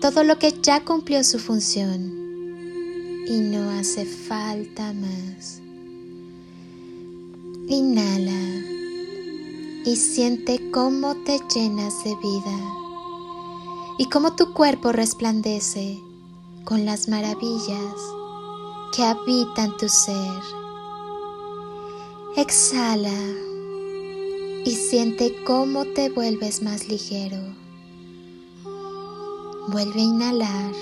todo lo que ya cumplió su función y no hace falta más. Inhala y siente cómo te llenas de vida y cómo tu cuerpo resplandece con las maravillas que habitan tu ser. Exhala y siente cómo te vuelves más ligero Vuelve a inhalar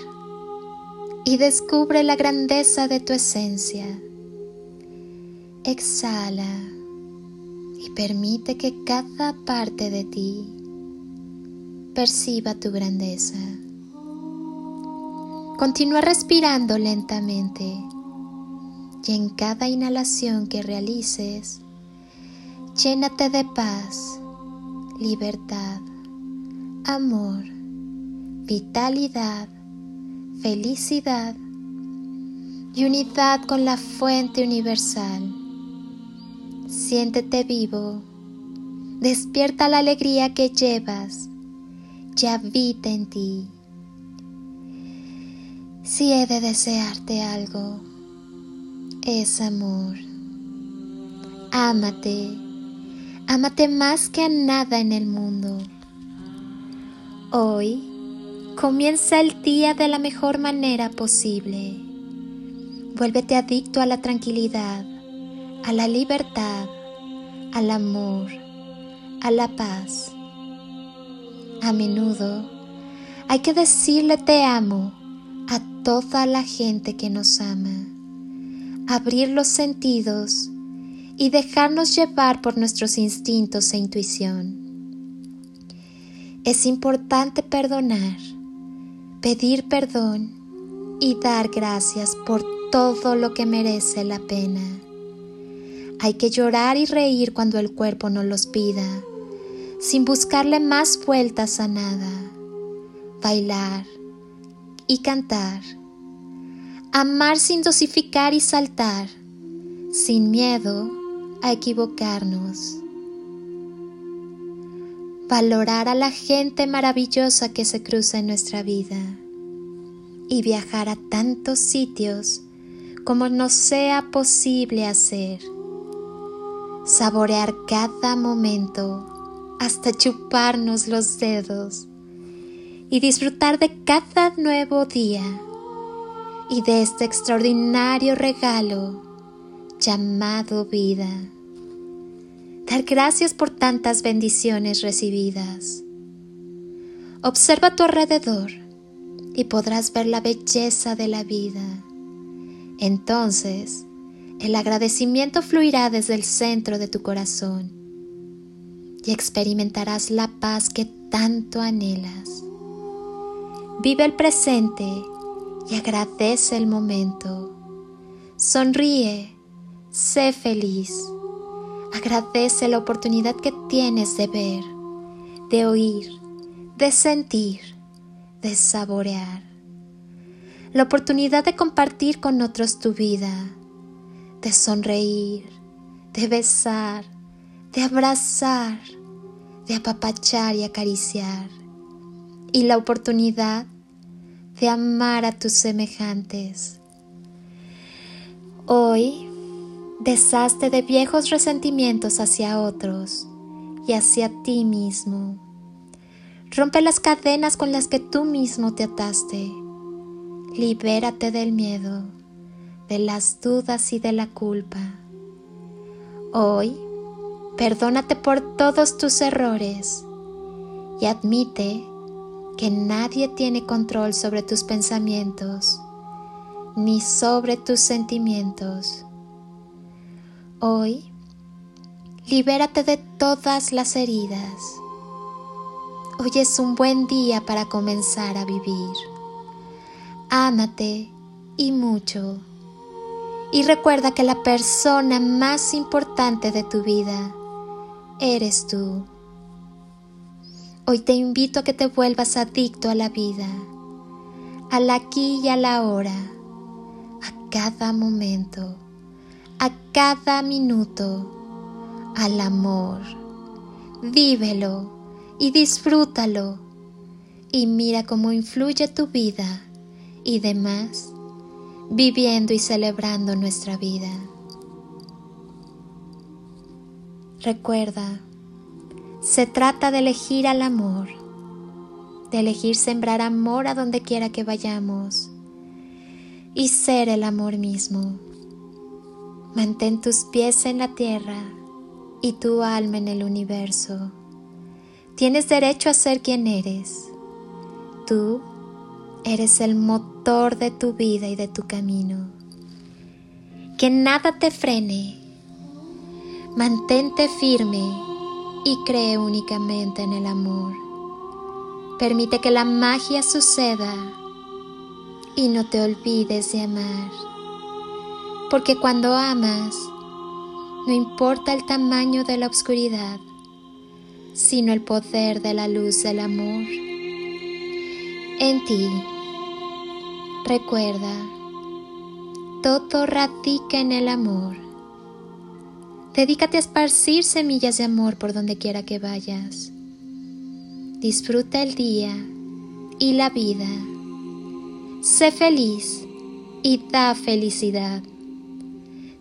y descubre la grandeza de tu esencia. Exhala y permite que cada parte de ti perciba tu grandeza. Continúa respirando lentamente y en cada inhalación que realices, llénate de paz, libertad, amor vitalidad, felicidad y unidad con la fuente universal. Siéntete vivo, despierta la alegría que llevas, ya habita en ti. Si he de desearte algo, es amor. Ámate, ámate más que a nada en el mundo. Hoy, Comienza el día de la mejor manera posible. Vuélvete adicto a la tranquilidad, a la libertad, al amor, a la paz. A menudo hay que decirle te amo a toda la gente que nos ama, abrir los sentidos y dejarnos llevar por nuestros instintos e intuición. Es importante perdonar pedir perdón y dar gracias por todo lo que merece la pena. Hay que llorar y reír cuando el cuerpo nos los pida, sin buscarle más vueltas a nada. Bailar y cantar. Amar sin dosificar y saltar, sin miedo a equivocarnos. Valorar a la gente maravillosa que se cruza en nuestra vida y viajar a tantos sitios como nos sea posible hacer. Saborear cada momento hasta chuparnos los dedos y disfrutar de cada nuevo día y de este extraordinario regalo llamado vida. Dar gracias por tantas bendiciones recibidas. Observa a tu alrededor y podrás ver la belleza de la vida. Entonces, el agradecimiento fluirá desde el centro de tu corazón y experimentarás la paz que tanto anhelas. Vive el presente y agradece el momento. Sonríe, sé feliz. Agradece la oportunidad que tienes de ver, de oír, de sentir de saborear, la oportunidad de compartir con otros tu vida, de sonreír, de besar, de abrazar, de apapachar y acariciar, y la oportunidad de amar a tus semejantes. Hoy, deshazte de viejos resentimientos hacia otros y hacia ti mismo Rompe las cadenas con las que tú mismo te ataste. Libérate del miedo, de las dudas y de la culpa. Hoy, perdónate por todos tus errores y admite que nadie tiene control sobre tus pensamientos ni sobre tus sentimientos. Hoy, libérate de todas las heridas Hoy es un buen día para comenzar a vivir. ámate y mucho. Y recuerda que la persona más importante de tu vida eres tú. Hoy te invito a que te vuelvas adicto a la vida, al aquí y a la hora, a cada momento, a cada minuto, al amor. Vívelo y disfrútalo y mira cómo influye tu vida y demás viviendo y celebrando nuestra vida. Recuerda, se trata de elegir al amor, de elegir sembrar amor a donde quiera que vayamos y ser el amor mismo. Mantén tus pies en la tierra y tu alma en el universo. Tienes derecho a ser quien eres. Tú eres el motor de tu vida y de tu camino. Que nada te frene. Mantente firme y cree únicamente en el amor. Permite que la magia suceda y no te olvides de amar. Porque cuando amas, no importa el tamaño de la oscuridad, sino el poder de la luz del amor. En ti, recuerda, todo radica en el amor Dedícate a esparcir semillas de amor por donde quiera que vayas. Disfruta el día y la vida. Sé feliz y da felicidad.